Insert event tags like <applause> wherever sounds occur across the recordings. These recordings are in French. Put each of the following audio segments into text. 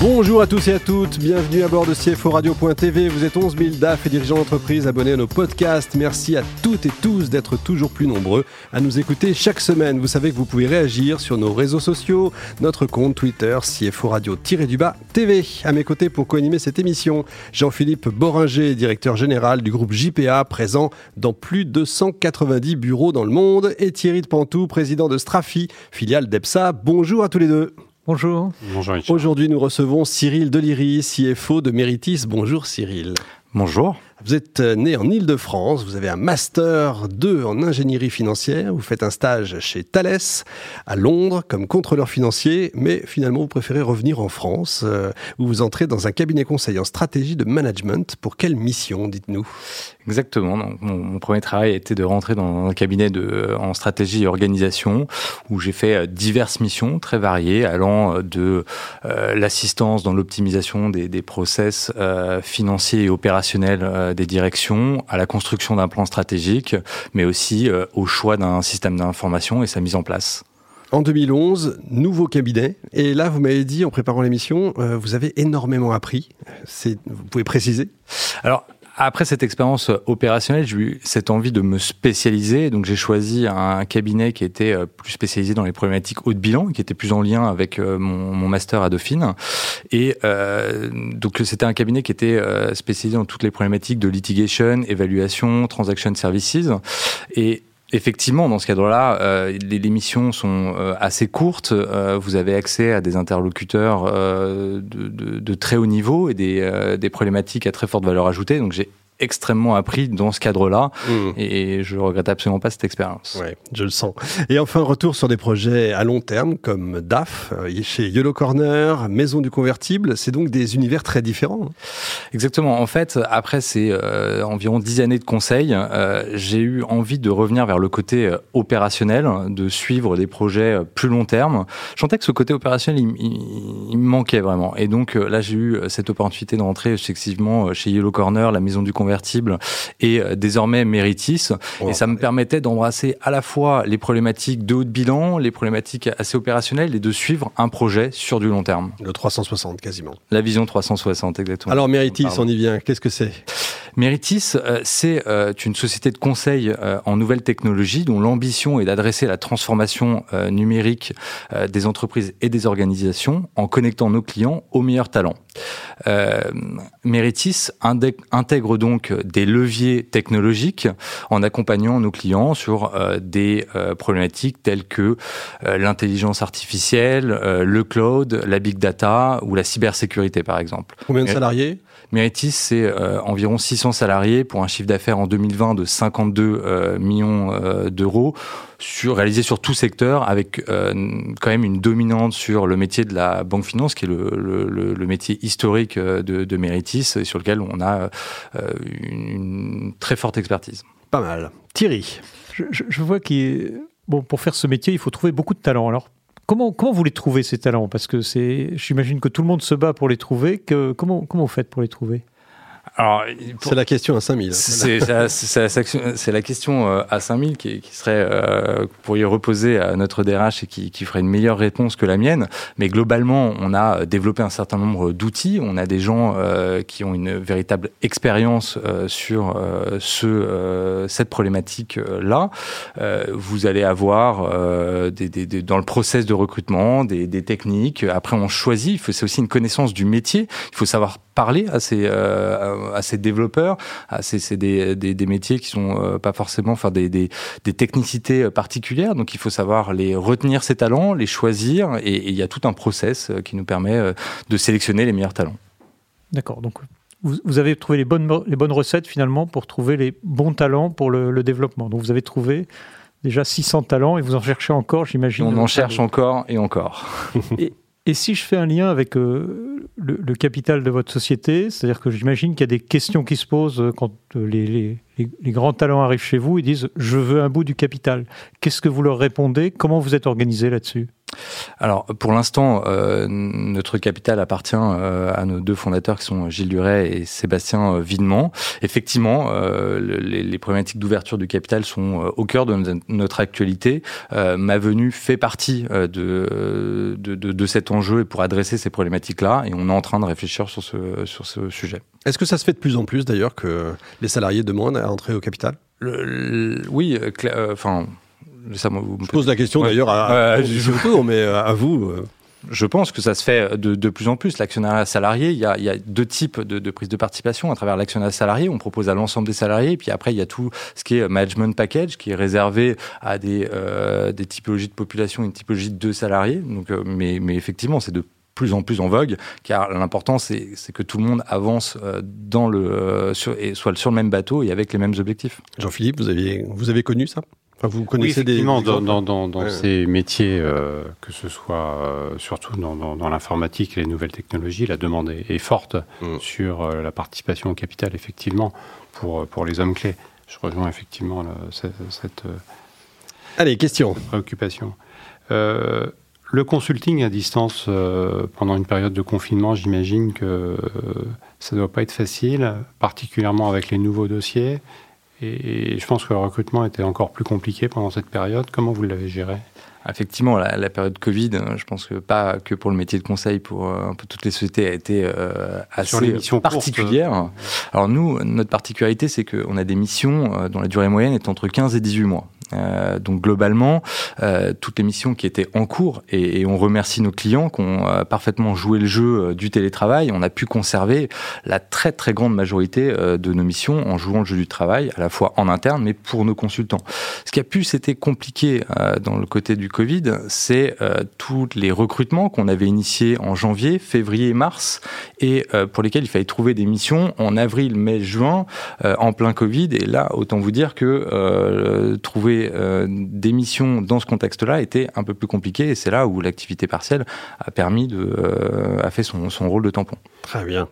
Bonjour à tous et à toutes, bienvenue à bord de CFO Radio.tv. Vous êtes 11 000 DAF et dirigeants d'entreprise abonnés à nos podcasts. Merci à toutes et tous d'être toujours plus nombreux à nous écouter chaque semaine. Vous savez que vous pouvez réagir sur nos réseaux sociaux, notre compte Twitter CFO Radio-du-bas TV. À mes côtés pour co-animer cette émission, Jean-Philippe Boringer, directeur général du groupe JPA, présent dans plus de 190 bureaux dans le monde, et Thierry de Pantou, président de Strafi, filiale d'EPSA. Bonjour à tous les deux. Bonjour. Bonjour Aujourd'hui, nous recevons Cyril Deliry, CFO de Meritis. Bonjour Cyril. Bonjour. Vous êtes euh, né en Ile-de-France, vous avez un master 2 en ingénierie financière, vous faites un stage chez Thales à Londres comme contrôleur financier, mais finalement vous préférez revenir en France, euh, où vous entrez dans un cabinet conseil en stratégie de management. Pour quelle mission, dites-nous? Exactement. mon, premier travail a été de rentrer dans un cabinet de, euh, en stratégie et organisation, où j'ai fait diverses missions très variées, allant de l'assistance dans l'optimisation des, des process financiers et opérationnels des directions, à la construction d'un plan stratégique, mais aussi euh, au choix d'un système d'information et sa mise en place. En 2011, nouveau cabinet. Et là, vous m'avez dit en préparant l'émission, euh, vous avez énormément appris. Vous pouvez préciser? Alors, après cette expérience opérationnelle, j'ai eu cette envie de me spécialiser. Donc j'ai choisi un cabinet qui était euh, plus spécialisé dans les problématiques haut de bilan, qui était plus en lien avec euh, mon, master à Dauphine. Et euh, donc c'était un cabinet qui était euh, spécialisé dans toutes les problématiques de litigation, évaluation, transaction services. Et Effectivement, dans ce cadre-là, euh, les, missions sont euh, assez courtes. Euh, vous avez accès à des interlocuteurs de, de, de, très haut niveau et des, des problématiques à très forte valeur ajoutée. Donc j'ai extrêmement appris dans ce cadre-là mmh. et je regrette absolument pas cette expérience. Ouais, je le sens. Et enfin, retour sur des projets à long terme comme DAF, euh, chez Yellow Corner, Maison du Convertible, c'est donc des univers très différents. Hein. Exactement. En fait, après ces euh, environ dix années de conseil, euh, j'ai eu envie de revenir vers le côté opérationnel, de suivre des projets plus long terme. Je sentais que ce côté opérationnel, il, me manquait vraiment. Et donc là, j'ai eu cette opportunité de rentrer effectivement chez Yellow Corner, la Maison du Convertible, et euh, désormais Méritis. et ça me permettait d'embrasser à la fois les problématiques de haut de bilan, les problématiques assez opérationnelles et de suivre un projet sur du long terme. Le 360 quasiment. La vision 360 exactement. Alors Méritis, on y vient. Qu'est-ce que c'est? Meritis, euh, c'est euh, une société de conseil euh, en nouvelles technologies dont l'ambition est d'adresser la transformation numérique des entreprises et des organisations en connectant nos clients aux meilleurs talents. Meritis intègre donc des leviers technologiques en accompagnant nos clients sur des problématiques telles que l'intelligence artificielle, le cloud, la big data ou la cybersécurité par exemple. Combien de salariés? Meritis, c'est euh, environ 600 salariés pour un chiffre d'affaires en 2020 de 52 euh, millions euh, d'euros, sur, réalisé sur tout secteur, avec quand même une dominante sur le métier de la banque finance, qui est le, le, le métier historique de, de Meritis, et sur lequel on a une très forte expertise. Pas mal. Thierry je, je vois qu'il bon pour faire ce métier, il faut trouver beaucoup de talent. Alors Comment, comment vous les trouvez ces talents? Parce que c'est, j'imagine que tout le monde se bat pour les trouver. Que, comment, comment vous faites pour les trouver? C'est la question à 5000. C'est la question euh, à 5000 qui, qui serait, euh, pour y reposer à notre DRH et qui, qui, ferait une meilleure réponse que la mienne. Mais globalement, on a développé un certain nombre d'outils. On a des gens euh, qui ont une véritable expérience euh, sur euh, ce, cette problématique-là. vous allez avoir des, des, des, dans le process de recrutement des, des techniques. Après, on choisit. C'est aussi une connaissance du métier. Il faut savoir parler à ces, euh, à ces développeurs. C'est des, des, des, métiers qui sont euh, pas forcément, enfin des, des, des, technicités euh, particulières. Donc il faut savoir les retenir ces talents, les choisir, et il y a tout un process qui nous permet de sélectionner les meilleurs talents. D'accord. Donc vous, vous, avez trouvé les bonnes, les bonnes recettes finalement pour trouver les bons talents pour le, le développement. Donc vous avez trouvé déjà 600 talents et vous en cherchez encore, j'imagine. On en cherche encore et encore. et, <laughs> et si je fais un lien avec euh, le, capital de votre société, c'est-à-dire que j'imagine qu'il y a des questions qui se posent euh, quand euh, les, les, grands talents arrivent chez vous et disent je veux un bout du capital. Qu'est-ce que vous leur répondez? Comment vous êtes organisé là-dessus? Alors, pour l'instant, euh, notre capital appartient euh, à nos deux fondateurs qui sont Gilles Duret et Sébastien euh, Videment. Effectivement, les, les, problématiques d'ouverture du capital sont au cœur de notre actualité. ma venue fait partie de, de, de, de, cet enjeu et pour adresser ces problématiques-là, et on est en train de réfléchir sur ce, sur ce sujet. Est-ce que ça se fait de plus en plus d'ailleurs que les salariés demandent à entrer au capital? Le, Oui, enfin. Ça, je pose la question d'ailleurs à, à, mais à vous. Je pense que ça se fait de, de plus en plus. L'actionnariat salarié, il y, a, il y a deux types de, de prise de participation. À travers l'actionnariat salarié, on propose à l'ensemble des salariés. Puis après, il y a tout ce qui est management package, qui est réservé à des, euh, des typologies de population, une typologie de salariés. Donc, euh, mais, mais effectivement, c'est de plus en plus en vogue, car l'important c'est que tout le monde avance euh, dans le, sur, et soit sur le même bateau et avec les mêmes objectifs. Jean-Philippe, vous, aviez, vous avez connu ça? Vous connaissez oui, effectivement, des, dans, dans, dans ces métiers, euh, que ce soit euh, surtout dans, dans l'informatique et les nouvelles technologies, la demande est, forte mm. sur euh, la participation au capital, effectivement, pour, pour les hommes clés. Je rejoins effectivement cette, cette, Allez, question. préoccupation. le consulting à distance pendant une période de confinement, j'imagine que ça ne doit pas être facile, particulièrement avec les nouveaux dossiers. Et, je pense que le recrutement était encore plus compliqué pendant cette période. Comment vous l'avez géré? Effectivement, la, période Covid, hein, je pense que pas que pour le métier de conseil, pour euh, un peu toutes les sociétés, a été euh, assez particulière. Alors nous, notre particularité, c'est qu'on a des missions euh, dont la durée moyenne est entre 15 et 18 mois. Euh, donc globalement, euh, toutes les missions qui étaient en cours, et, et on remercie nos clients qui ont euh, parfaitement joué le jeu euh, du télétravail, on a pu conserver la très très grande majorité de nos missions en jouant le jeu du travail, à la fois en interne, mais pour nos consultants. Ce qui a pu, c'était compliqué dans le côté du Covid, c'est tous les recrutements qu'on avait initiés en janvier, février, mars, et pour lesquels il fallait trouver des missions en avril, mai, juin, en plein Covid. Et là, autant vous dire que trouver euh, des dans ce contexte-là était un peu plus compliqué et c'est là où l'activité partielle a permis de, euh, a fait son, son rôle de tampon. Très bien.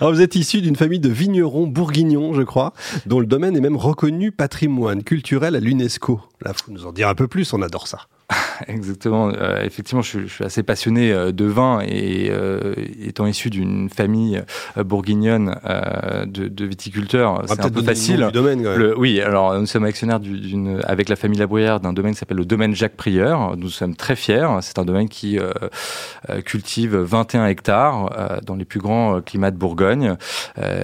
Alors vous êtes issu d'une famille de vignerons bourguignons, je crois, dont le domaine est même reconnu patrimoine culturel à l'UNESCO. Là, faut nous en dire un peu plus, on adore ça. <laughs> Exactement. Euh, effectivement, je, je, suis assez passionné euh, de vin et euh, étant issu d'une famille euh, bourguignonne de, de, viticulteurs, c'est un peu facile. Du domaine, le, oui, alors nous sommes actionnaires d'une, avec la famille Labrouillère d'un domaine qui s'appelle le domaine Jacques Prieur. Nous sommes très fiers. C'est un domaine qui cultive 21 hectares dans les plus grands climats de Bourgogne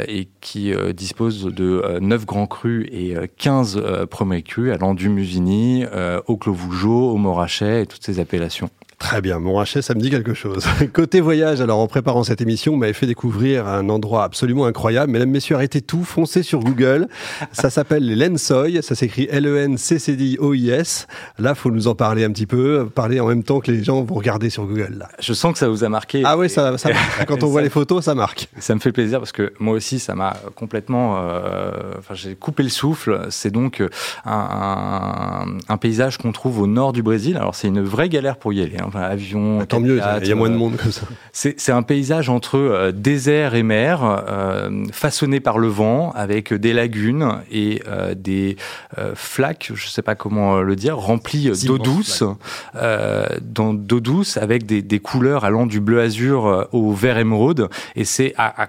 et qui dispose de 9 grands crus et 15 premiers crus allant du Musigny au Clos Vougeot, au Morachet et toutes ces appellations. Très bien, Montrachet, ça me dit quelque chose. <laughs> Côté voyage, alors en préparant cette émission, vous m'avez fait découvrir un endroit absolument incroyable. Mesdames, messieurs, arrêtez tout, foncez sur Google. Ça s'appelle les <laughs> Lensoy, ça s'écrit L-E-N-C-C-D-O-I-S. Là, faut nous en parler un petit peu, parler en même temps que les gens vont regarder sur Google. Là. Je sens que ça vous a marqué. Ah oui, ça, ça <laughs> Quand on voit les photos, ça marque. Ça me fait plaisir parce que moi aussi, ça m'a complètement... Euh, enfin, j'ai coupé le souffle. C'est donc un, un, un paysage qu'on trouve au nord du Brésil. Alors, c'est une vraie galère pour y aller. Hein enfin, avion. Bah, tant mieux, il y a moins de monde comme ça. C'est un paysage entre euh, désert et mer, euh, façonné par le vent, avec des lagunes et euh, des euh, flaques, je ne sais pas comment le dire, remplies d'eau douce, d'eau douce avec des, des, couleurs allant du bleu azur au vert émeraude. Et c'est à, à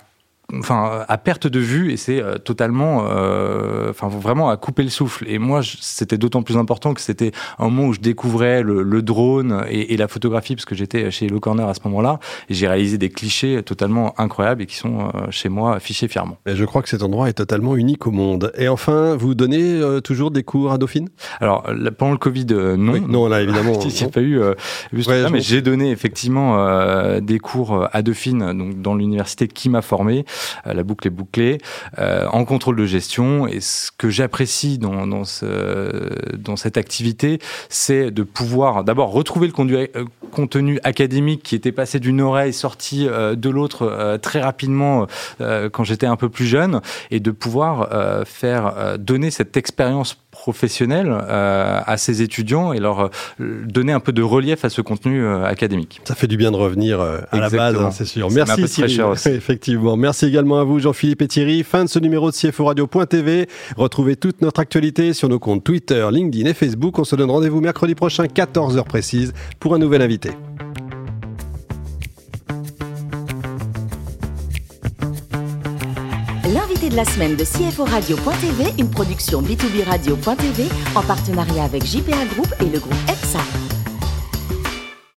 enfin à perte de vue et c'est euh, totalement euh, enfin vraiment à couper le souffle et moi c'était d'autant plus important que c'était un moment où je découvrais le, le drone et, et, la photographie parce que j'étais chez Le Corner à ce moment-là et j'ai réalisé des clichés totalement incroyables et qui sont euh, chez moi affichés fièrement. Et je crois que cet endroit est totalement unique au monde. Et enfin, vous donnez toujours des cours à Dauphine? Alors pendant le Covid non. Oui, non là <laughs> évidemment. Il n'y a pas eu ouais, mais j'ai donné effectivement des cours à Dauphine donc dans l'université qui m'a formé euh, la boucle est bouclée, euh, en contrôle de gestion. Et ce que j'apprécie dans, dans, ce, dans cette activité, c'est de pouvoir d'abord retrouver le contenu, euh, contenu académique qui était passé d'une oreille, sorti de l'autre très rapidement quand j'étais un peu plus jeune, et de pouvoir faire donner cette expérience professionnel euh, à ces étudiants et leur euh, donner un peu de relief à ce contenu euh, académique. Ça fait du bien de revenir à la base, hein, c'est sûr. Merci Thierry. <laughs> Effectivement. Merci également à vous Jean-Philippe et Thierry. Fin de ce numéro de CFO Radio.tv. Retrouvez toute notre actualité sur nos comptes Twitter, LinkedIn et Facebook. On se donne rendez-vous mercredi prochain, 14h précise, pour un nouvel invité. De la semaine de CFO Radio.tv, une production B2B Radio.tv en partenariat avec JPA Group et le groupe EPSA.